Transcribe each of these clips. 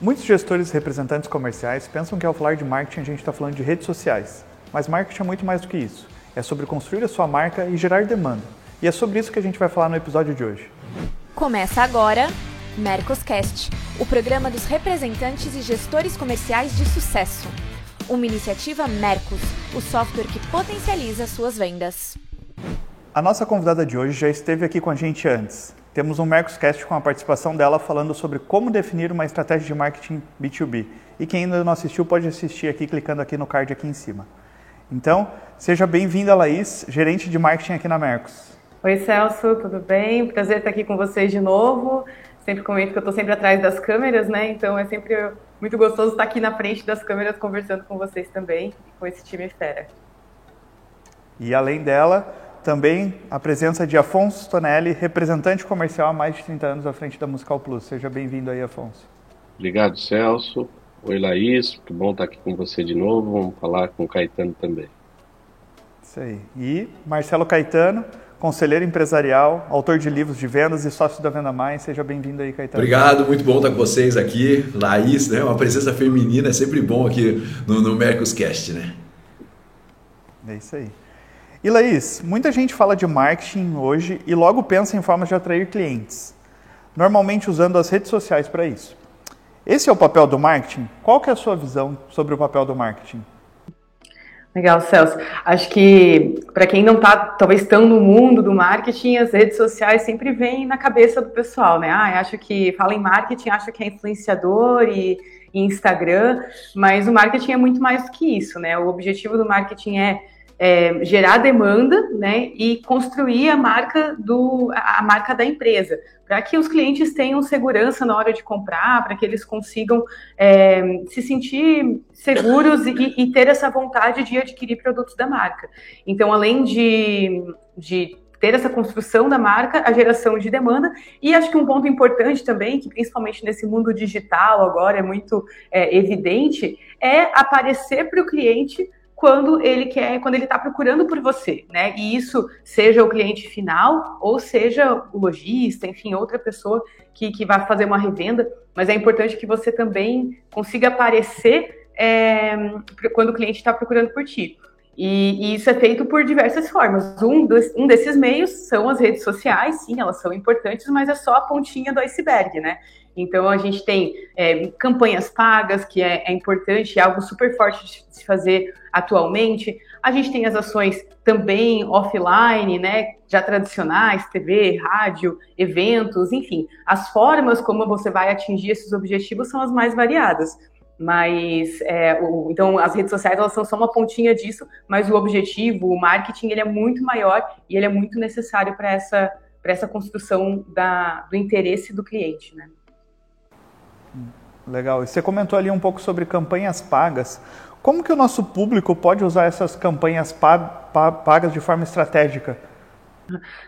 Muitos gestores e representantes comerciais pensam que ao falar de marketing a gente está falando de redes sociais. Mas marketing é muito mais do que isso. É sobre construir a sua marca e gerar demanda. E é sobre isso que a gente vai falar no episódio de hoje. Começa agora Mercoscast, o programa dos representantes e gestores comerciais de sucesso. Uma iniciativa Mercos, o software que potencializa suas vendas. A nossa convidada de hoje já esteve aqui com a gente antes. Temos um Mercoscast com a participação dela falando sobre como definir uma estratégia de marketing B2B. E quem ainda não assistiu pode assistir aqui clicando aqui no card aqui em cima. Então, seja bem-vinda, Laís, gerente de marketing aqui na Mercos. Oi, Celso, tudo bem? Prazer estar aqui com vocês de novo. Sempre comento que eu estou sempre atrás das câmeras, né? Então é sempre muito gostoso estar aqui na frente das câmeras conversando com vocês também com esse time fera. E além dela, também a presença de Afonso Tonelli, representante comercial há mais de 30 anos à frente da Musical Plus. Seja bem-vindo aí, Afonso. Obrigado, Celso. Oi, Laís. Que bom estar aqui com você de novo. Vamos falar com o Caetano também. Isso aí. E Marcelo Caetano, conselheiro empresarial, autor de livros de vendas e sócio da Venda Mais. Seja bem-vindo aí, Caetano. Obrigado, muito bom estar com vocês aqui. Laís, né? Uma presença feminina é sempre bom aqui no, no Mercoscast, né? É isso aí. E Laís, muita gente fala de marketing hoje e logo pensa em formas de atrair clientes, normalmente usando as redes sociais para isso. Esse é o papel do marketing? Qual que é a sua visão sobre o papel do marketing? Legal, Celso. Acho que para quem não está talvez tão no mundo do marketing, as redes sociais sempre vêm na cabeça do pessoal, né? Ah, acho que fala em marketing, acha que é influenciador e, e Instagram, mas o marketing é muito mais do que isso, né? O objetivo do marketing é é, gerar demanda né, e construir a marca, do, a marca da empresa, para que os clientes tenham segurança na hora de comprar, para que eles consigam é, se sentir seguros e, e, ter essa vontade de adquirir produtos da marca. Então, além de, de ter essa construção da marca, a geração de demanda. E acho que um ponto importante também, que principalmente nesse mundo digital agora é muito é, evidente, é aparecer para o cliente quando ele quer, quando ele está procurando por você, né? E isso seja o cliente final ou seja o lojista, enfim, outra pessoa que, que vai fazer uma revenda. Mas é importante que você também consiga aparecer é, quando o cliente está procurando por ti. E, e, isso é feito por diversas formas. Um, dos, um desses meios são as redes sociais, sim, elas são importantes, mas é só a pontinha do iceberg, né? Então, a gente tem é, campanhas pagas, que é, é importante, é algo super forte de se fazer atualmente. A gente tem as ações também offline, né, já tradicionais, TV, rádio, eventos, enfim. As formas como você vai atingir esses objetivos são as mais variadas. Mas, é, o, então, as redes sociais elas são só uma pontinha disso, mas o objetivo, o marketing, ele é muito maior e ele é muito necessário para essa, essa construção da, do interesse do cliente, né? Legal. E você comentou ali um pouco sobre campanhas pagas. Como que o nosso público pode usar essas campanhas pagas de forma estratégica?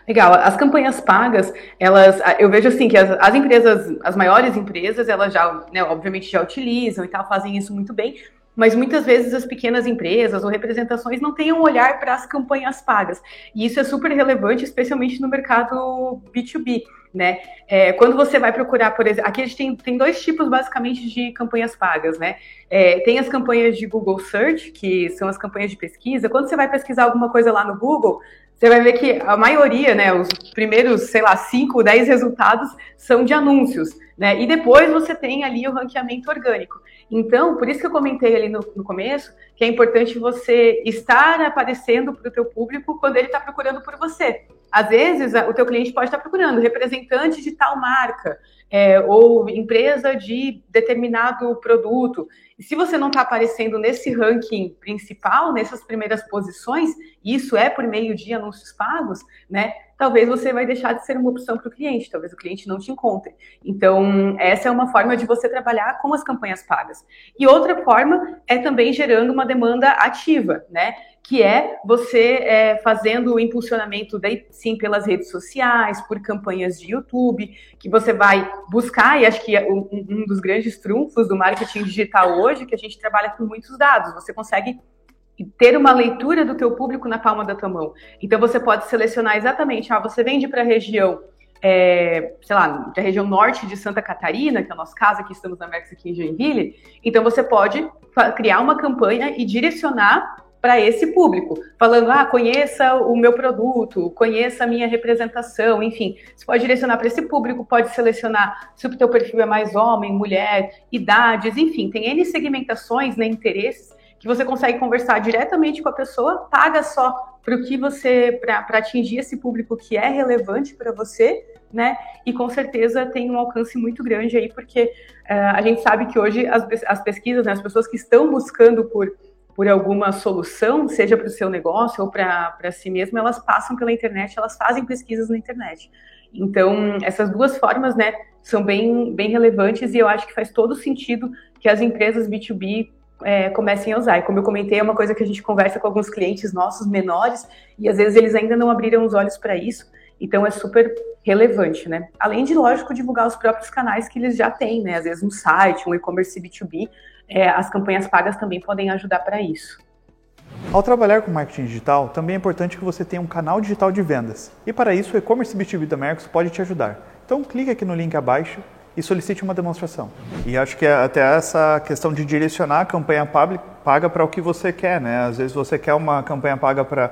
Legal. As campanhas pagas, elas, eu vejo assim que as, as empresas, as maiores empresas, elas já, né, obviamente já utilizam e tal, fazem isso muito bem, mas muitas vezes as pequenas empresas ou representações não têm um olhar para as campanhas pagas. E isso é super relevante, especialmente no mercado B2B. Né? É, quando você vai procurar, por exemplo, aqui a gente tem, tem dois tipos basicamente de campanhas pagas, né? É, tem as campanhas de Google Search, que são as campanhas de pesquisa. Quando você vai pesquisar alguma coisa lá no Google, você vai ver que a maioria, né, os primeiros, sei lá, 5, 10 resultados são de anúncios, né? E depois você tem ali o ranqueamento orgânico. Então, por isso que eu comentei ali no, no começo que é importante você estar aparecendo para o teu público quando ele está procurando por você. Às vezes, o teu cliente pode estar procurando representante de tal marca é, ou empresa de determinado produto. E se você não está aparecendo nesse ranking principal, nessas primeiras posições, isso é por meio de anúncios pagos, né? Talvez você vai deixar de ser uma opção para o cliente, talvez o cliente não te encontre. Então, essa é uma forma de você trabalhar com as campanhas pagas. E outra forma é também gerando uma demanda ativa, né? Que é você é, fazendo o impulsionamento daí, sim pelas redes sociais, por campanhas de YouTube, que você vai buscar, e acho que é um, um dos grandes trunfos do marketing digital hoje, que a gente trabalha com muitos dados, você consegue ter uma leitura do teu público na palma da tua mão. Então você pode selecionar exatamente, ah, você vende para a região é, sei lá, da região norte de Santa Catarina, que é o nosso caso, aqui estamos na Mex aqui em Joinville, então você pode criar uma campanha e direcionar para esse público, falando, ah, conheça o meu produto, conheça a minha representação, enfim, você pode direcionar para esse público, pode selecionar se o teu perfil é mais homem, mulher, idades, enfim, tem N segmentações, né, interesses, que você consegue conversar diretamente com a pessoa, paga só para o que você, para atingir esse público que é relevante para você, né? E com certeza tem um alcance muito grande aí, porque uh, a gente sabe que hoje as, as pesquisas, né, as pessoas que estão buscando por por alguma solução, seja para o seu negócio ou para si mesmo, elas passam pela internet, elas fazem pesquisas na internet. Então, essas duas formas, né, são bem, bem relevantes e eu acho que faz todo sentido que as empresas B2B é, comecem a usar. E como eu comentei, é uma coisa que a gente conversa com alguns clientes nossos menores e às vezes eles ainda não abriram os olhos para isso. Então é super relevante, né? Além de, lógico, divulgar os próprios canais que eles já têm, né? Às vezes um site, um e-commerce B2B, é, as campanhas pagas também podem ajudar para isso. Ao trabalhar com marketing digital, também é importante que você tenha um canal digital de vendas. E para isso, o e-commerce B2B da Mercos pode te ajudar. Então, clique aqui no link abaixo e solicite uma demonstração. E acho que é até essa questão de direcionar a campanha paga para o que você quer, né? Às vezes você quer uma campanha paga para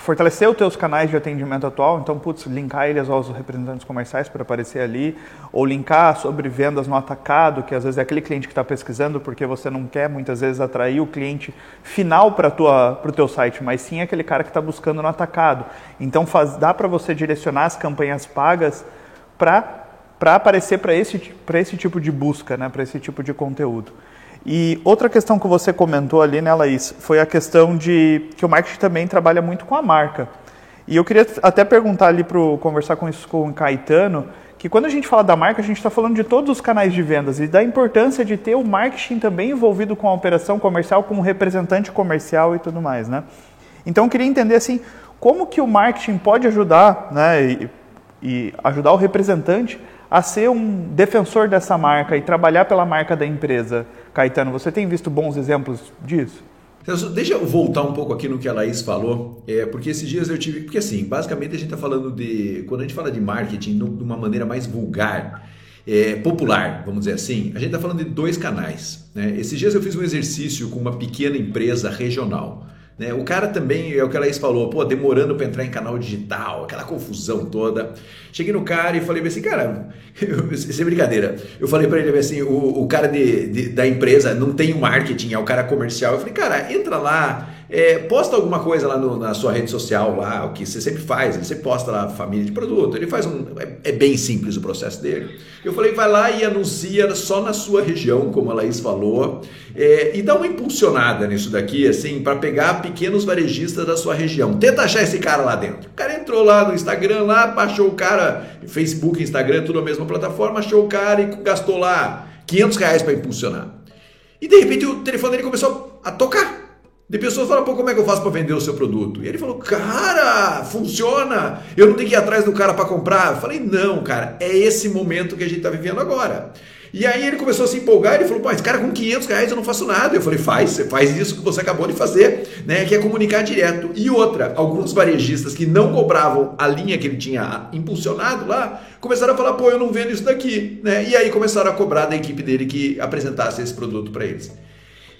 fortalecer os teus canais de atendimento atual, então, putz, linkar eles aos representantes comerciais para aparecer ali, ou linkar sobre vendas no atacado, que às vezes é aquele cliente que está pesquisando porque você não quer muitas vezes atrair o cliente final para o teu site, mas sim aquele cara que está buscando no atacado. Então, faz, dá para você direcionar as campanhas pagas para aparecer para esse, esse tipo de busca, né, para esse tipo de conteúdo. E outra questão que você comentou ali, né, Laís, foi a questão de que o marketing também trabalha muito com a marca. E eu queria até perguntar ali para conversar com isso com o Caetano, que quando a gente fala da marca, a gente está falando de todos os canais de vendas e da importância de ter o marketing também envolvido com a operação comercial, com o representante comercial e tudo mais, né? Então eu queria entender assim, como que o marketing pode ajudar, né, e, e ajudar o representante a ser um defensor dessa marca e trabalhar pela marca da empresa. Caetano, você tem visto bons exemplos disso? Deixa eu voltar um pouco aqui no que a Laís falou, é, porque esses dias eu tive. Porque assim, basicamente a gente está falando de. Quando a gente fala de marketing de uma maneira mais vulgar, é, popular, vamos dizer assim, a gente está falando de dois canais. Né? Esses dias eu fiz um exercício com uma pequena empresa regional. Né? O cara também, é o que a Laís falou, pô, demorando para entrar em canal digital, aquela confusão toda. Cheguei no cara e falei assim, cara, sem brincadeira, eu falei para ele assim, o, o cara de, de, da empresa não tem marketing, é o cara comercial. Eu falei, cara, entra lá, é, posta alguma coisa lá no, na sua rede social, lá, o que você sempre faz, você posta lá família de produto, ele faz um. É, é, bem simples o processo dele. Eu falei, vai lá e anuncia só na sua região, como a Laís falou, é, e dá uma impulsionada nisso daqui, assim, para pegar pequenos varejistas da sua região. Tenta achar esse cara lá dentro. O cara entrou lá no Instagram, lá, baixou o cara, Facebook, Instagram, tudo a mesma plataforma, achou o cara e gastou lá 500 reais para impulsionar. E de repente o telefone dele começou a tocar. De pessoas falam, pô, como é que eu faço para vender o seu produto? E ele falou, cara, funciona. Eu não tenho que ir atrás do cara para comprar. Eu falei, não, cara, é esse momento que a gente está vivendo agora. E aí ele começou a se empolgar, ele falou, pô, esse cara com 500 reais eu não faço nada. Eu falei, faz, você faz isso que você acabou de fazer, né, que é comunicar direto. E outra, alguns varejistas que não cobravam a linha que ele tinha impulsionado lá, começaram a falar, pô, eu não vendo isso daqui, né? E aí começaram a cobrar da equipe dele que apresentasse esse produto para eles.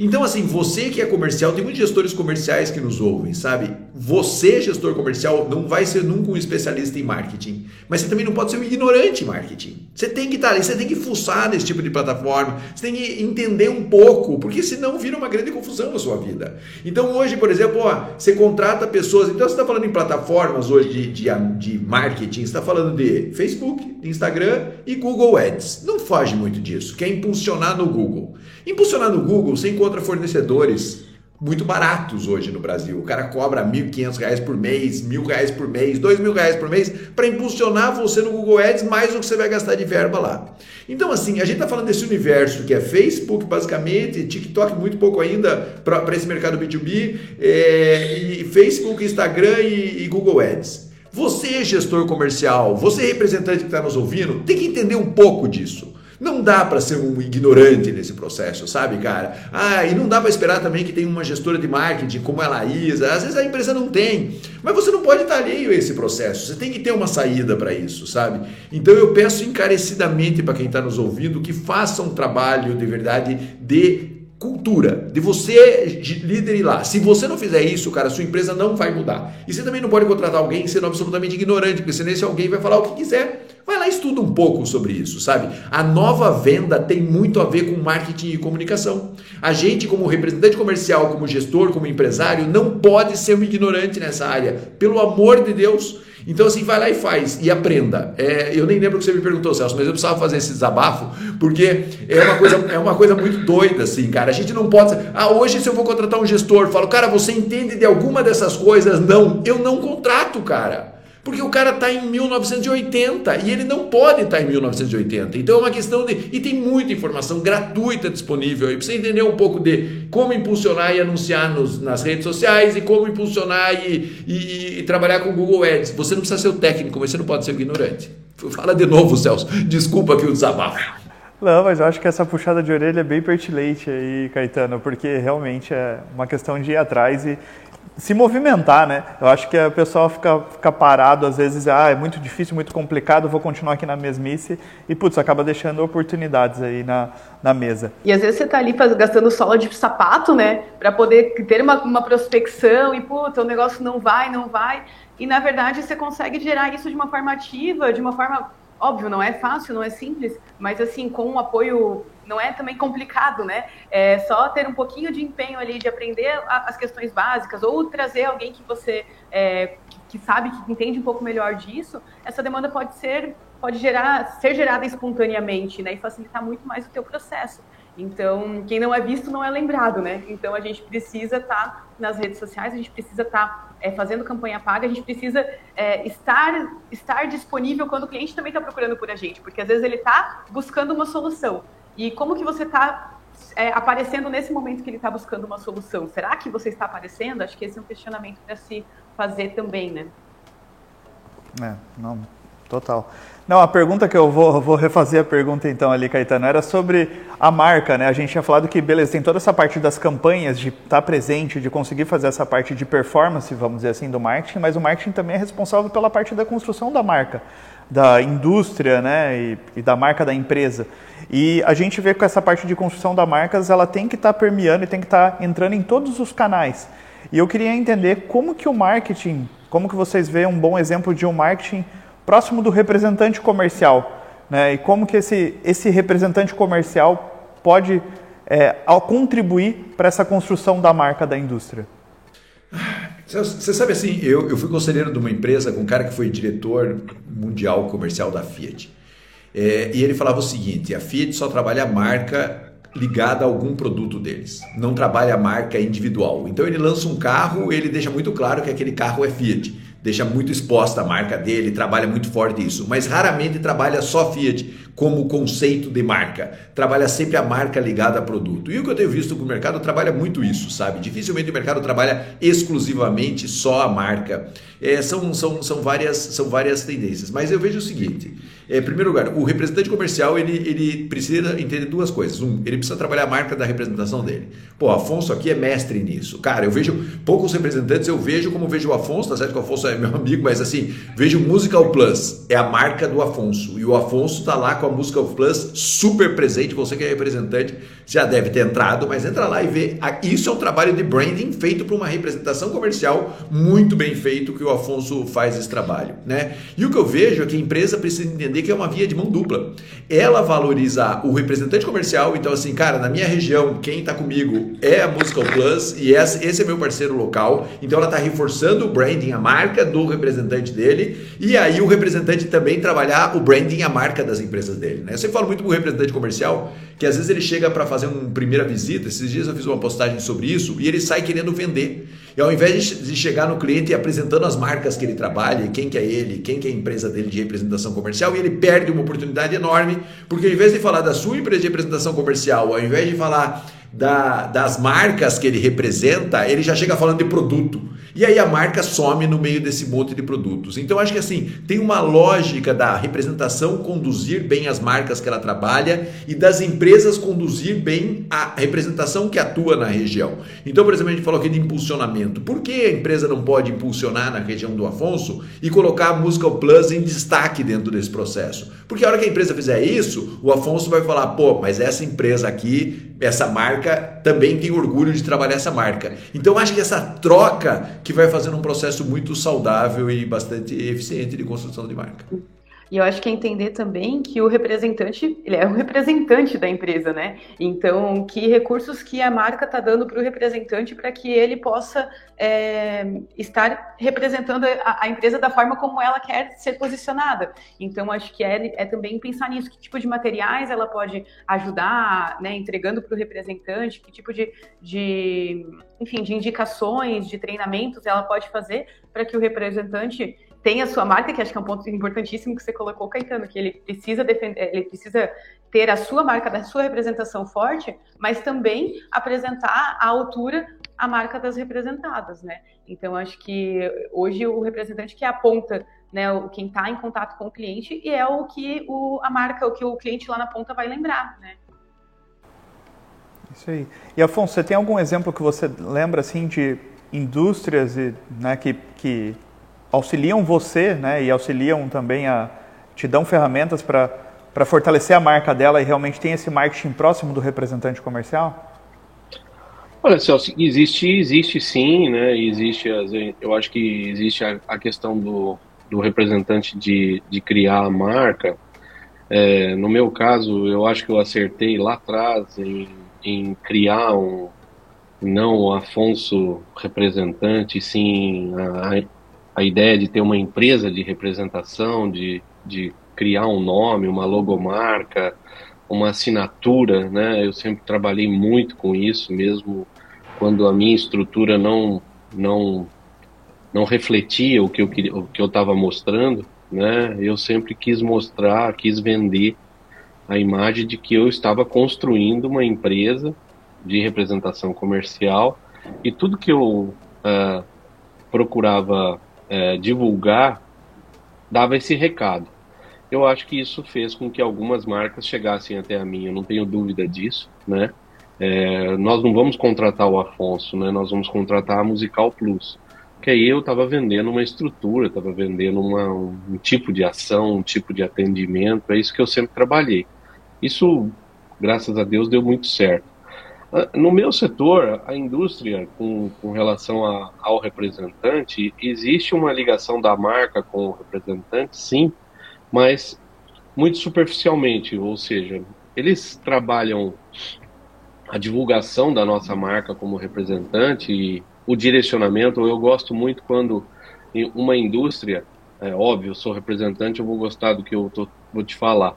Então, assim, você que é comercial, tem muitos gestores comerciais que nos ouvem, sabe? Você, gestor comercial, não vai ser nunca um especialista em marketing, mas você também não pode ser um ignorante em marketing. Você tem que estar ali, você tem que fuçar nesse tipo de plataforma, você tem que entender um pouco, porque senão vira uma grande confusão na sua vida. Então, hoje, por exemplo, ó, você contrata pessoas, então você está falando em plataformas hoje de, de, de marketing, você está falando de Facebook, Instagram e Google Ads. Não foge muito disso, quer impulsionar no Google. Impulsionar no Google, você encontra fornecedores muito baratos hoje no Brasil. O cara cobra R$ 1.500 por mês, R$ 1.000 por mês, R$ 2.000 por mês para impulsionar você no Google Ads mais do que você vai gastar de verba lá. Então, assim, a gente está falando desse universo que é Facebook, basicamente, TikTok muito pouco ainda para esse mercado B2B, é, e Facebook, Instagram e, e Google Ads. Você, gestor comercial, você, representante que está nos ouvindo, tem que entender um pouco disso. Não dá para ser um ignorante nesse processo, sabe, cara? Ah, e não dá para esperar também que tenha uma gestora de marketing como a Laísa. Às vezes a empresa não tem, mas você não pode estar alheio a esse processo. Você tem que ter uma saída para isso, sabe? Então eu peço encarecidamente para quem está nos ouvindo que faça um trabalho de verdade de cultura, de você líder ir lá. Se você não fizer isso, cara, sua empresa não vai mudar. E você também não pode contratar alguém sendo absolutamente ignorante, porque senão esse alguém vai falar o que quiser. Vai lá e estuda um pouco sobre isso, sabe? A nova venda tem muito a ver com marketing e comunicação. A gente, como representante comercial, como gestor, como empresário, não pode ser um ignorante nessa área. Pelo amor de Deus. Então, assim, vai lá e faz e aprenda. É, eu nem lembro o que você me perguntou, Celso, mas eu precisava fazer esse desabafo, porque é uma coisa, é uma coisa muito doida, assim, cara. A gente não pode. Ah, hoje, se eu vou contratar um gestor, falo, cara, você entende de alguma dessas coisas? Não, eu não contrato, cara. Porque o cara está em 1980 e ele não pode estar tá em 1980. Então é uma questão de. E tem muita informação gratuita disponível aí para você entender um pouco de como impulsionar e anunciar nos, nas redes sociais e como impulsionar e, e, e, trabalhar com o Google Ads. Você não precisa ser o técnico, mas você não pode ser o ignorante. Fala de novo, Celso. Desculpa aqui o desabafo. Não, mas eu acho que essa puxada de orelha é bem pertinente aí, Caetano, porque realmente é uma questão de ir atrás e, se movimentar, né? Eu acho que o pessoal fica, fica parado, às vezes, ah, é muito difícil, muito complicado, vou continuar aqui na mesmice, e putz, acaba deixando oportunidades aí na, na mesa. E às vezes você tá ali gastando sola de sapato, né? Para poder ter uma, uma prospecção e, putz, o negócio não vai, não vai. E na verdade você consegue gerar isso de uma forma ativa, de uma forma. Óbvio, não é fácil, não é simples, mas assim, com um apoio não é também complicado, né? É só ter um pouquinho de empenho ali de aprender as questões básicas ou trazer alguém que você é, que sabe, que entende um pouco melhor disso. Essa demanda pode ser pode gerar ser gerada espontaneamente, né? E facilitar muito mais o teu processo. Então, quem não é visto não é lembrado, né? Então, a gente precisa estar tá nas redes sociais, a gente precisa estar tá, é, fazendo campanha paga, a gente precisa é, estar, estar disponível quando o cliente também está procurando por a gente, porque às vezes ele está buscando uma solução. E como que você está é, aparecendo nesse momento que ele está buscando uma solução? Será que você está aparecendo? Acho que esse é um questionamento para se fazer também, né? É, não, total. Não, a pergunta que eu vou, vou refazer a pergunta então ali, Caetano, era sobre a marca, né? A gente tinha falado que, beleza, tem toda essa parte das campanhas, de estar tá presente, de conseguir fazer essa parte de performance, vamos dizer assim, do marketing, mas o marketing também é responsável pela parte da construção da marca, da indústria, né? E, e da marca da empresa. E a gente vê que essa parte de construção da marcas, ela tem que estar tá permeando e tem que estar tá entrando em todos os canais. E eu queria entender como que o marketing, como que vocês veem um bom exemplo de um marketing próximo do representante comercial, né? E como que esse, esse representante comercial pode é, contribuir para essa construção da marca da indústria. Você sabe assim, eu, eu fui conselheiro de uma empresa com um cara que foi diretor mundial comercial da Fiat. É, e ele falava o seguinte: a Fiat só trabalha a marca ligada a algum produto deles, não trabalha a marca individual. Então ele lança um carro, ele deixa muito claro que aquele carro é Fiat, deixa muito exposta a marca dele, trabalha muito forte isso, mas raramente trabalha só Fiat como conceito de marca. Trabalha sempre a marca ligada a produto. E o que eu tenho visto que o mercado trabalha muito isso, sabe? Dificilmente o mercado trabalha exclusivamente só a marca. É, são, são, são, várias, são várias tendências. Mas eu vejo o seguinte: é, primeiro lugar, o representante comercial ele, ele precisa entender duas coisas. Um, ele precisa trabalhar a marca da representação dele. Pô, Afonso aqui é mestre nisso. Cara, eu vejo poucos representantes, eu vejo como vejo o Afonso, tá certo que o Afonso é meu amigo, mas assim, vejo Musical Plus, é a marca do Afonso. E o Afonso tá lá com a Musical Plus super presente. Você que é representante já deve ter entrado, mas entra lá e vê. Isso é um trabalho de branding feito para uma representação comercial muito bem feito que o Afonso faz esse trabalho, né? E o que eu vejo é que a empresa precisa entender entender que é uma via de mão dupla. Ela valoriza o representante comercial, então assim, cara, na minha região, quem está comigo é a Musical Plus e esse é meu parceiro local, então ela está reforçando o branding, a marca do representante dele, e aí o representante também trabalhar o branding, a marca das empresas dele. Né? Eu sempre falo muito para o representante comercial que às vezes ele chega para fazer uma primeira visita, esses dias eu fiz uma postagem sobre isso, e ele sai querendo vender. E ao invés de chegar no cliente e apresentando as marcas que ele trabalha, quem que é ele, quem que é a empresa dele de representação comercial, ele perde uma oportunidade enorme, porque ao invés de falar da sua empresa de representação comercial, ao invés de falar da, das marcas que ele representa, ele já chega falando de produto. E aí a marca some no meio desse monte de produtos. Então acho que assim, tem uma lógica da representação conduzir bem as marcas que ela trabalha e das empresas conduzir bem a representação que atua na região. Então, por exemplo, a gente falou aqui de impulsionamento. Por que a empresa não pode impulsionar na região do Afonso e colocar a Musical Plus em destaque dentro desse processo? Porque a hora que a empresa fizer isso, o Afonso vai falar, pô, mas essa empresa aqui, essa marca, também tem orgulho de trabalhar essa marca. Então acho que essa troca que vai fazendo um processo muito saudável e bastante eficiente de construção de marca. E eu acho que é entender também que o representante, ele é um representante da empresa, né? Então, que recursos que a marca está dando para o representante para que ele possa é, estar representando a, a, empresa da forma como ela quer ser posicionada. Então, acho que é, é também pensar nisso, que tipo de materiais ela pode ajudar, né, entregando para o representante, que tipo de, de, enfim, de indicações, de treinamentos ela pode fazer para que o representante tem a sua marca, que acho que é um ponto importantíssimo que você colocou, Caetano, que ele precisa defender, ele precisa ter a sua marca, da sua representação forte, mas também apresentar à altura a marca das representadas, né? Então acho que hoje o representante que aponta, né, o quem está em contato com o cliente e é o que o, a marca, o que o cliente lá na ponta vai lembrar, né? Isso aí. E Afonso, você tem algum exemplo que você lembra assim de indústrias e, né, que, que auxiliam você, né, e auxiliam também a te dão ferramentas para fortalecer a marca dela e realmente tem esse marketing próximo do representante comercial? Olha, Celso, existe, existe sim, né? Existe, eu acho que existe a, a questão do, do representante de, de criar a marca. É, no meu caso, eu acho que eu acertei lá atrás em, em criar um, não o Afonso representante, sim a, a ideia de ter uma empresa de representação, de, de criar um nome, uma logomarca, uma assinatura, né? Eu sempre trabalhei muito com isso, mesmo quando a minha estrutura não não não refletia o que eu queria, o que eu estava mostrando, né? Eu sempre quis mostrar, quis vender a imagem de que eu estava construindo uma empresa de representação comercial e tudo que eu uh, procurava é, divulgar dava esse recado. Eu acho que isso fez com que algumas marcas chegassem até a mim, eu não tenho dúvida disso, né? É, nós não vamos contratar o Afonso, né? Nós vamos contratar a Musical Plus. Que aí eu estava vendendo uma estrutura, estava vendendo uma, um tipo de ação, um tipo de atendimento, é isso que eu sempre trabalhei. Isso, graças a Deus, deu muito certo. No meu setor, a indústria, com, com relação a, ao representante, existe uma ligação da marca com o representante, sim, mas muito superficialmente, ou seja, eles trabalham a divulgação da nossa marca como representante e o direcionamento. Eu gosto muito quando uma indústria, é óbvio, eu sou representante, eu vou gostar do que eu tô, vou te falar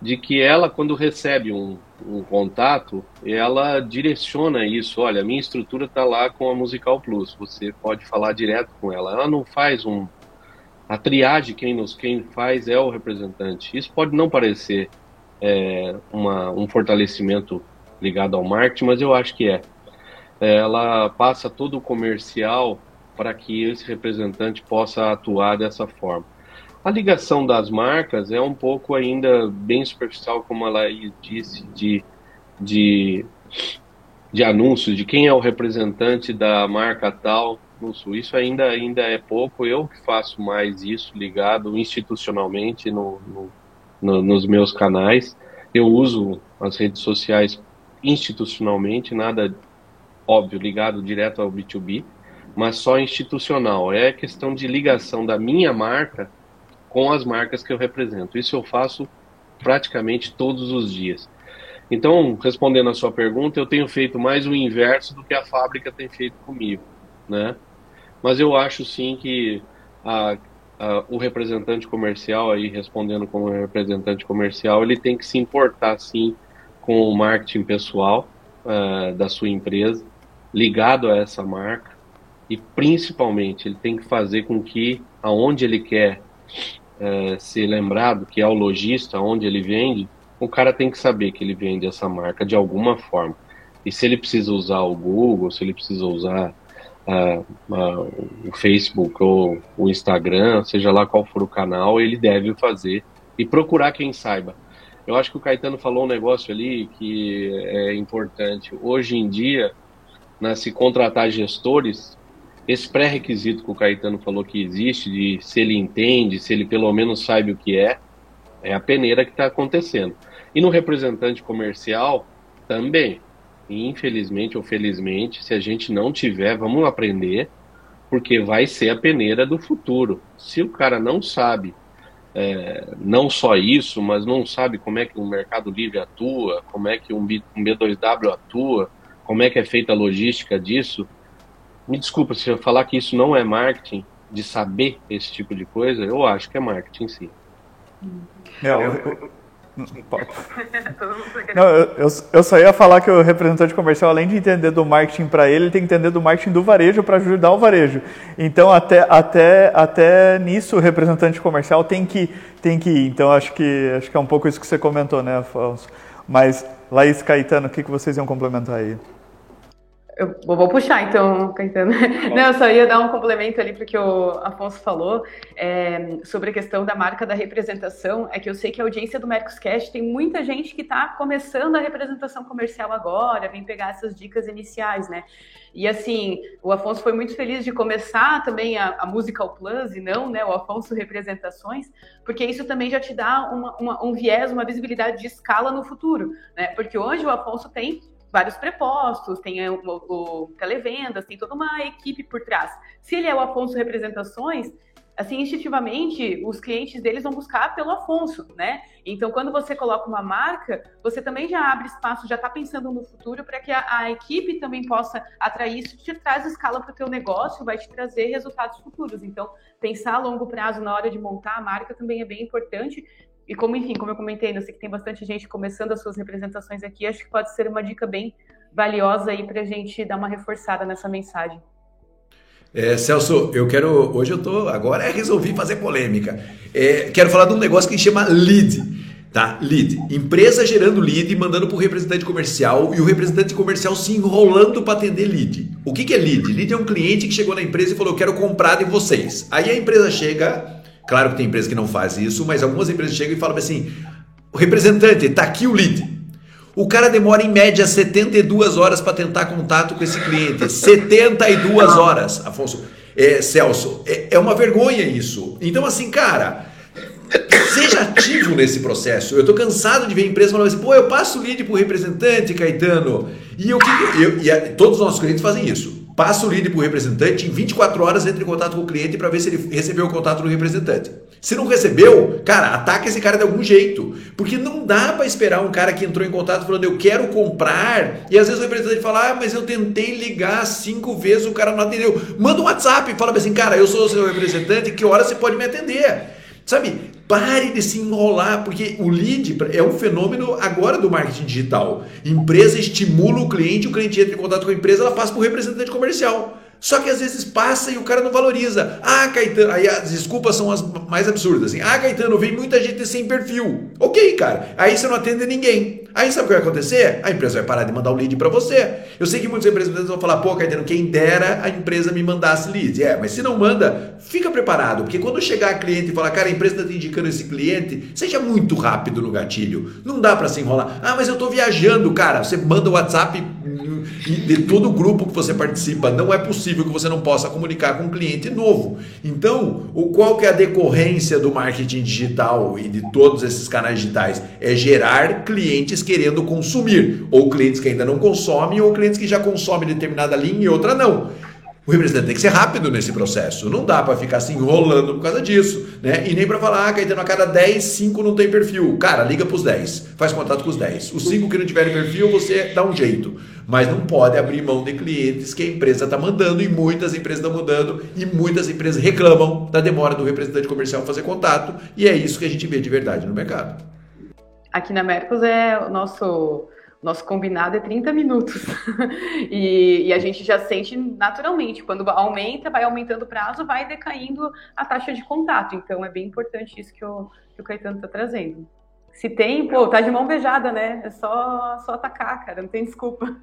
de que ela, quando recebe um, um contato, ela direciona isso. Olha, minha estrutura está lá com a Musical Plus. Você pode falar direto com ela. Ela não faz um a triagem quem nos quem faz é o representante. Isso pode não parecer é, uma, um fortalecimento ligado ao marketing, mas eu acho que é. Ela passa todo o comercial para que esse representante possa atuar dessa forma. A ligação das marcas é um pouco ainda bem superficial, como ela disse, de, de, de anúncios, de quem é o representante da marca tal no Sul. Isso ainda, ainda é pouco. Eu que faço mais isso ligado institucionalmente no, no, no, nos meus canais. Eu uso as redes sociais institucionalmente, nada óbvio ligado direto ao B2B, mas só institucional. É questão de ligação da minha marca com as marcas que eu represento. Isso eu faço praticamente todos os dias. Então, respondendo a sua pergunta, eu tenho feito mais o inverso do que a fábrica tem feito comigo, né? Mas eu acho sim que a, a, o representante comercial, aí respondendo como representante comercial, ele tem que se importar sim com o marketing pessoal uh, da sua empresa, ligado a essa marca, e principalmente ele tem que fazer com que aonde ele quer é, ser lembrado, que é o lojista, onde ele vende, o cara tem que saber que ele vende essa marca de alguma forma. E se ele precisa usar o Google, se ele precisa usar uh, uh, o Facebook ou o Instagram, seja lá qual for o canal, ele deve fazer e procurar quem saiba. Eu acho que o Caetano falou um negócio ali que é importante. Hoje em dia, né, se contratar gestores, esse pré-requisito que o Caetano falou que existe, de se ele entende, se ele pelo menos sabe o que é, é a peneira que está acontecendo. E no representante comercial, também. Infelizmente ou felizmente, se a gente não tiver, vamos aprender, porque vai ser a peneira do futuro. Se o cara não sabe é, não só isso, mas não sabe como é que o Mercado Livre atua, como é que um, um B2W atua, como é que é feita a logística disso. Me desculpa se eu falar que isso não é marketing, de saber esse tipo de coisa, eu acho que é marketing sim. É, eu, eu, Não, eu, eu só ia falar que o representante comercial, além de entender do marketing para ele, ele tem que entender do marketing do varejo para ajudar o varejo. Então, até, até, até nisso, o representante comercial tem que, tem que ir. Então, acho que, acho que é um pouco isso que você comentou, né, Afonso? Mas, Laís Caetano, o que, que vocês iam complementar aí? Eu vou puxar então, Caetano. Não, eu só ia dar um complemento ali para o que o Afonso falou é, sobre a questão da marca da representação. É que eu sei que a audiência do Mercoscast tem muita gente que está começando a representação comercial agora, vem pegar essas dicas iniciais, né? E assim, o Afonso foi muito feliz de começar também a, a Musical Plus e não né, o Afonso Representações, porque isso também já te dá uma, uma, um viés, uma visibilidade de escala no futuro, né? Porque hoje o Afonso tem vários prepostos, tem o, o, televendas, tem toda uma equipe por trás. Se ele é o Afonso Representações, assim, instintivamente, os clientes deles vão buscar pelo Afonso, né? Então, quando você coloca uma marca, você também já abre espaço, já está pensando no futuro para que a, a, equipe também possa atrair isso, te traz escala para o teu negócio, vai te trazer resultados futuros. Então, pensar a longo prazo na hora de montar a marca também é bem importante e como, enfim, como eu comentei, eu sei que tem bastante gente começando as suas representações aqui, acho que pode ser uma dica bem valiosa aí para a gente dar uma reforçada nessa mensagem. É, Celso, eu quero. Hoje eu tô. Agora resolvi fazer polêmica. É, quero falar de um negócio que chama lead. Tá? Lead. Empresa gerando lead, mandando para o representante comercial e o representante comercial se enrolando para atender lead. O que, que é lead? Lead é um cliente que chegou na empresa e falou: Eu quero comprar de vocês. Aí a empresa chega Claro que tem empresa que não faz isso, mas algumas empresas chegam e falam assim: o representante, está aqui o lead. O cara demora em média 72 horas para tentar contato com esse cliente. 72 horas, Afonso. É, Celso, é, é uma vergonha isso. Então, assim, cara, seja ativo nesse processo. Eu estou cansado de ver empresas falando assim, pô, eu passo o lead para o representante, Caetano. E eu, eu, e todos os nossos clientes fazem isso passa o lead para o representante, em 24 horas entra em contato com o cliente para ver se ele recebeu o contato do representante. Se não recebeu, cara, ataca esse cara de algum jeito. Porque não dá para esperar um cara que entrou em contato falando eu quero comprar, e às vezes o representante fala, ah, mas eu tentei ligar cinco vezes, o cara não atendeu. Manda um WhatsApp e fala assim, cara, eu sou o seu representante, que hora você pode me atender? Sabe, pare de se enrolar, porque o lead é um fenômeno agora do marketing digital. Empresa estimula o cliente, o cliente entra em contato com a empresa, ela passa para o representante comercial. Só que às vezes passa e o cara não valoriza. Ah, Caetano, aí as desculpas são as mais absurdas. Assim. Ah, Caetano, vem muita gente sem perfil. Ok, cara. Aí você não atende ninguém. Aí sabe o que vai acontecer? A empresa vai parar de mandar o lead para você. Eu sei que muitos empresários vão falar, pô, Caetano, quem dera a empresa me mandasse lead. É, mas se não manda, fica preparado. Porque quando chegar a cliente e falar, cara, a empresa está te indicando esse cliente, seja muito rápido no gatilho. Não dá para se enrolar. Ah, mas eu estou viajando, cara. Você manda o WhatsApp de todo o grupo que você participa. Não é possível que você não possa comunicar com um cliente novo. Então, o qual que é a decorrência do marketing digital e de todos esses canais digitais? É gerar clientes querendo consumir, ou clientes que ainda não consomem, ou clientes que já consomem determinada linha e outra não. O representante tem que ser rápido nesse processo. Não dá para ficar se enrolando por causa disso. Né? E nem para falar, ah, Caetano, a cada 10, 5 não tem perfil. Cara, liga para os 10. Faz contato com os 10. Os 5 que não tiverem perfil, você dá um jeito. Mas não pode abrir mão de clientes que a empresa está mandando e muitas empresas estão mandando e muitas empresas reclamam da demora do representante comercial fazer contato. E é isso que a gente vê de verdade no mercado. Aqui na Mercos é o nosso nosso combinado é 30 minutos. e, e, a gente já sente naturalmente, quando aumenta, vai aumentando o prazo, vai decaindo a taxa de contato. Então é bem importante isso que o, que o Caetano está trazendo. Se tem, pô, tá de mão beijada, né? É só, só atacar, cara, não tem desculpa.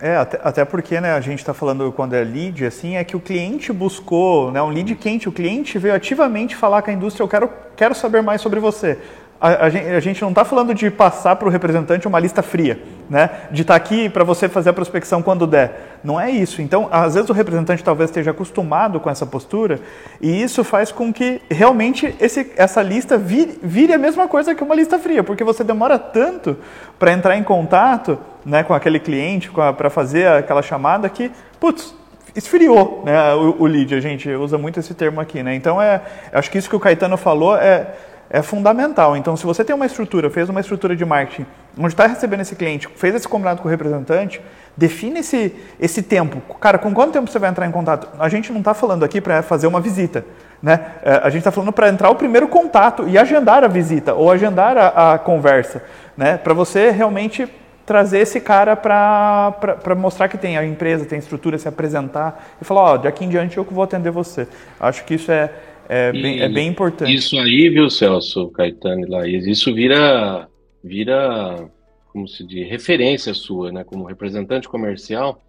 É, até, até porque né, a gente está falando quando é lead, assim, é que o cliente buscou, né, um lead quente, o cliente veio ativamente falar com a indústria, eu quero, quero saber mais sobre você a, a, gente, a gente não está falando de passar para o representante uma lista fria, né? de estar tá aqui para você fazer a prospecção quando der. Não é isso. Então, às vezes o representante talvez esteja acostumado com essa postura e isso faz com que realmente esse, essa lista vire, vire a mesma coisa que uma lista fria, porque você demora tanto para entrar em contato né, com aquele cliente, para fazer aquela chamada que, putz, esfriou né, o, o lead. A gente usa muito esse termo aqui. Né? Então, é, acho que isso que o Caetano falou é é fundamental. Então, se você tem uma estrutura, fez uma estrutura de marketing, onde está recebendo esse cliente, fez esse combinado com o representante, define esse, esse tempo. Cara, com quanto tempo você vai entrar em contato? A gente não está falando aqui para fazer uma visita. Né? É, a gente está falando para entrar o primeiro contato e agendar a visita ou agendar a, a conversa. Né? Para você realmente trazer esse cara para mostrar que tem a empresa, tem estrutura, se apresentar e falar, ó, oh, de aqui em diante eu que vou atender você. Acho que isso é, é, bem, é bem importante. Isso aí, viu, Celso, Caetano e Laís, isso vira, vira como se diz, referência sua, né? Como representante comercial,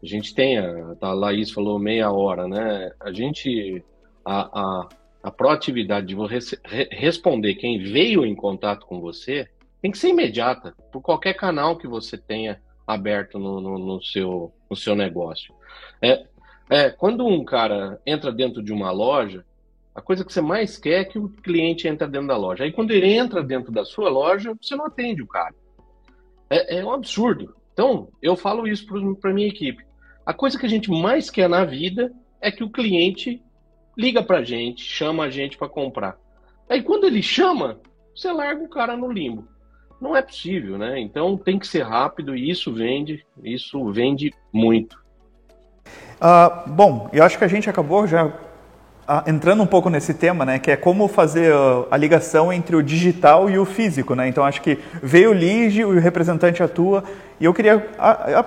a gente tem, a, a Laís falou meia hora, né? A gente, a, a, a proatividade de você responder quem veio em contato com você tem que ser imediata, por qualquer canal que você tenha aberto no, no, no seu, no seu negócio. É, é, quando um cara entra dentro de uma loja, a coisa que você mais quer é que o cliente entre dentro da loja. Aí quando ele entra dentro da sua loja, você não atende o cara. É, é um absurdo. Então, eu falo isso para minha equipe. A coisa que a gente mais quer na vida é que o cliente liga para a gente, chama a gente para comprar. Aí quando ele chama, você larga o cara no limbo. Não é possível, né? Então tem que ser rápido e isso vende, isso vende muito. Uh, bom, eu acho que a gente acabou já entrando um pouco nesse tema, né, que é como fazer a ligação entre o digital e o físico, né? Então acho que veio o lead, o representante atua, e eu queria a, a,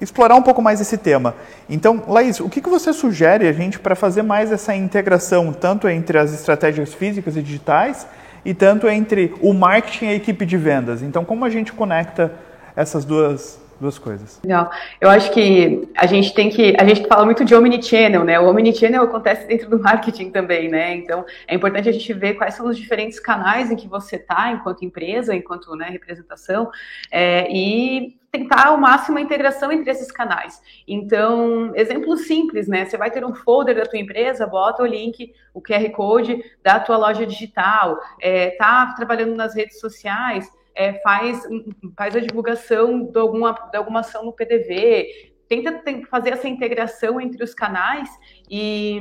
explorar um pouco mais esse tema. Então, Laís, o que, que você sugere a gente para fazer mais essa integração, tanto entre as estratégias físicas e digitais, e tanto entre o marketing e a equipe de vendas? Então, como a gente conecta essas duas duas coisas. Legal. Eu acho que a gente tem que. A gente fala muito de omnichannel, né? O omnichannel acontece dentro do marketing também, né? Então é importante a gente ver quais são os diferentes canais em que você está, enquanto empresa, enquanto né, representação, é, e tentar ao máximo a integração entre esses canais. Então, exemplo simples, né? Você vai ter um folder da tua empresa, bota o link, o QR Code da tua loja digital, é, tá trabalhando nas redes sociais, é, faz, faz a divulgação de alguma, de alguma ação no PDV, tenta fazer essa integração entre os canais e,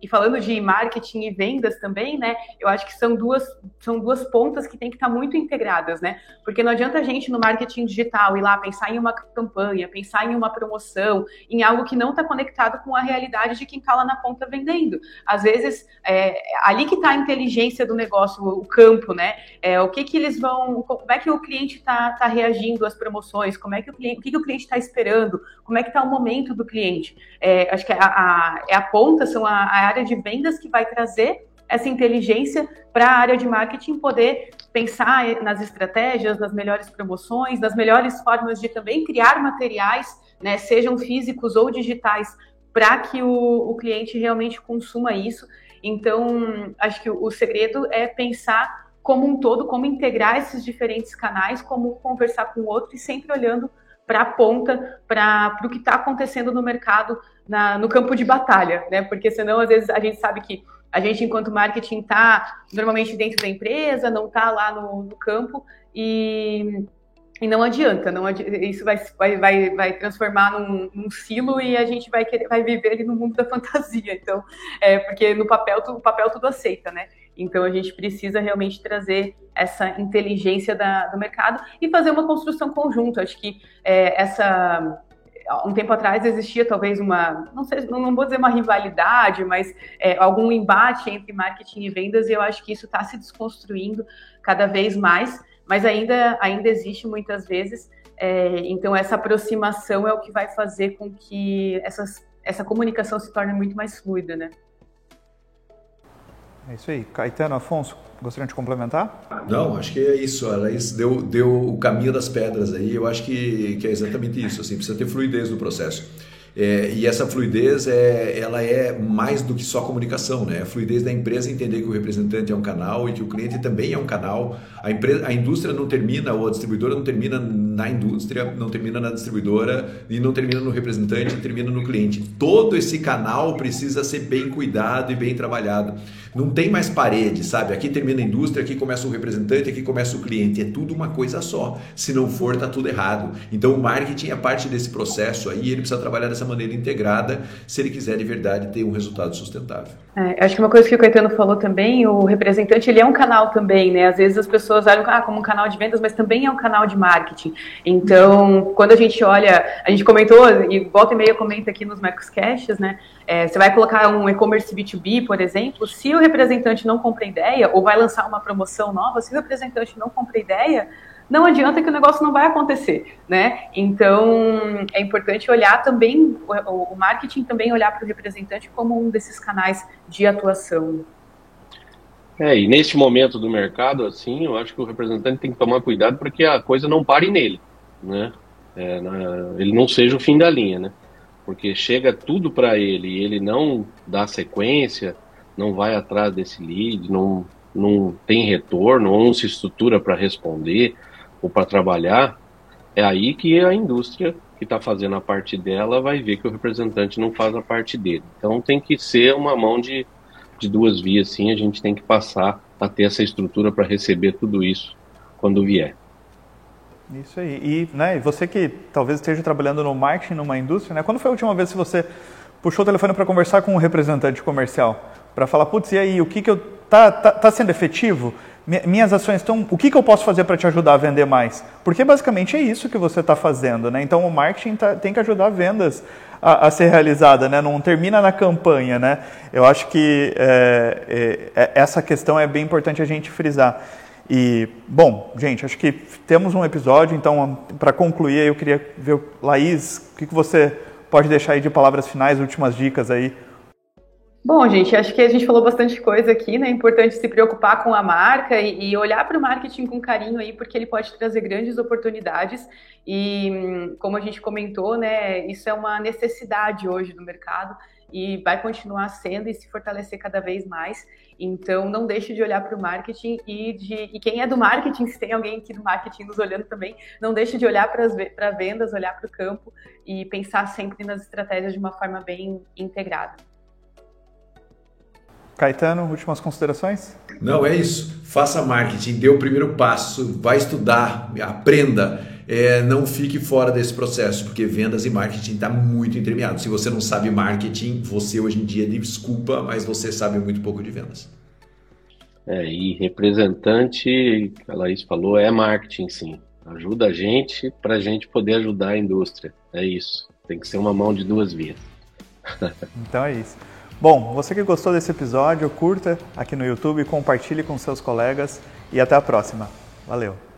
e, falando de marketing e vendas também, né? Eu acho que são duas, são duas pontas que têm que estar muito integradas, né? Porque não adianta a gente no marketing digital ir lá pensar em uma campanha, pensar em uma promoção, em algo que não está conectado com a realidade de quem está lá na ponta vendendo. Às vezes, é, ali que está a inteligência do negócio, o campo, né? É, o que que eles vão, como é que o cliente está tá reagindo às promoções, como é que o cliente, o que, que o cliente está esperando, como é que está o momento do cliente. É, acho que a, a, é a ponta, são a, a área de vendas que vai trazer essa inteligência para a área de marketing poder pensar nas estratégias, nas melhores promoções, nas melhores formas de também criar materiais, né, sejam físicos ou digitais, para que o, o, cliente realmente consuma isso. Então, acho que o, o segredo é pensar como um todo, como integrar esses diferentes canais, como conversar com o outro e sempre olhando para a ponta, para o que está acontecendo no mercado, na, no campo de batalha, né? Porque senão, às vezes, a gente sabe que a gente, enquanto marketing, está normalmente dentro da empresa, não está lá no, no, campo e, e não adianta, não adianta, isso vai, vai, vai, vai transformar num, num, silo e a gente vai querer vai viver ali no mundo da fantasia. Então, é, porque no papel, o papel tudo aceita, né? Então a gente precisa realmente trazer essa inteligência da, do mercado e fazer uma construção conjunta. Acho que é, essa um tempo atrás existia talvez uma, não sei, não vou dizer uma rivalidade, mas é, algum embate entre marketing e vendas, e eu acho que isso está se desconstruindo cada vez mais, mas ainda, ainda existe muitas vezes. É, então, essa aproximação é o que vai fazer com que essas, essa comunicação se torne muito mais fluida, né? É isso aí. Caetano, Afonso, gostariam de complementar? Não, acho que é isso. A Laís deu, deu o caminho das pedras aí. Eu acho que, que é exatamente isso. Assim, precisa ter fluidez no processo. É, e essa fluidez é, ela é mais do que só comunicação, né? A fluidez da empresa entender que o representante é um canal e que o cliente também é um canal. A, empresa, a indústria não termina, ou a distribuidora não termina na indústria, não termina na distribuidora e não termina no representante, termina no cliente. Todo esse canal precisa ser bem cuidado e bem trabalhado. Não tem mais parede, sabe? Aqui termina a indústria, aqui começa o representante, aqui começa o cliente. É tudo uma coisa só. Se não for, tá tudo errado. Então o marketing é parte desse processo aí, ele precisa trabalhar dessa maneira integrada se ele quiser de verdade ter um resultado sustentável. É, acho que uma coisa que o Caetano falou também, o representante ele é um canal também, né? Às vezes as pessoas olham ah, como um canal de vendas, mas também é um canal de marketing. Então, quando a gente olha, a gente comentou, e volta e meia comenta aqui nos Mercoscasts, né? É, você vai colocar um e-commerce B2B, por exemplo, se o representante não compra ideia, ou vai lançar uma promoção nova, se o representante não compra ideia, não adianta que o negócio não vai acontecer, né? Então, é importante olhar também, o, marketing também olhar para o representante como um desses canais de atuação. É, e neste momento do mercado, assim, eu acho que o representante tem que tomar cuidado para que a coisa não pare nele, né? É, ele não seja o fim da linha, né? Porque chega tudo para ele e ele não dá sequência, não vai atrás desse lead, não, não tem retorno, ou não se estrutura para responder ou para trabalhar, é aí que a indústria que está fazendo a parte dela vai ver que o representante não faz a parte dele. Então tem que ser uma mão de, de duas vias, sim, a gente tem que passar a ter essa estrutura para receber tudo isso quando vier. Isso aí. E né, você que talvez esteja trabalhando no marketing numa indústria, né, quando foi a última vez que você puxou o telefone para conversar com um representante comercial? Para falar, putz, e aí, o que, que eu. Tá, tá, tá sendo efetivo? Minhas ações estão. O que, que eu posso fazer para te ajudar a vender mais? Porque basicamente é isso que você está fazendo, né? Então o marketing tá, tem que ajudar vendas a, a, ser realizada, né? Não termina na campanha, né? Eu acho que é, é, é essa questão é bem importante a gente frisar. E, bom, gente, acho que temos um episódio, então, para concluir, eu queria ver, Laís, o que, que você pode deixar aí de palavras finais, últimas dicas aí Bom, gente, acho que a gente falou bastante coisa aqui, né? É importante se preocupar com a marca e, e olhar para o marketing com carinho aí, porque ele pode trazer grandes oportunidades. E, como a gente comentou, né, isso é uma necessidade hoje do mercado e vai continuar sendo e se fortalecer cada vez mais. Então, não deixe de olhar para o marketing e, de, e quem é do marketing, se tem alguém aqui do marketing nos olhando também, não deixe de olhar para vendas, olhar para o campo e pensar sempre nas estratégias de uma forma bem integrada. Caetano, últimas considerações? Não, é isso. Faça marketing, dê o primeiro passo, vai estudar, aprenda. É, não fique fora desse processo, porque vendas e marketing está muito entremeado. Se você não sabe marketing, você hoje em dia, desculpa, mas você sabe muito pouco de vendas. É, e representante, a Laís falou, é marketing sim. Ajuda a gente para a gente poder ajudar a indústria. É isso. Tem que ser uma mão de duas vias. então é isso. Bom, você que gostou desse episódio, curta aqui no YouTube, compartilhe com seus colegas e até a próxima. Valeu!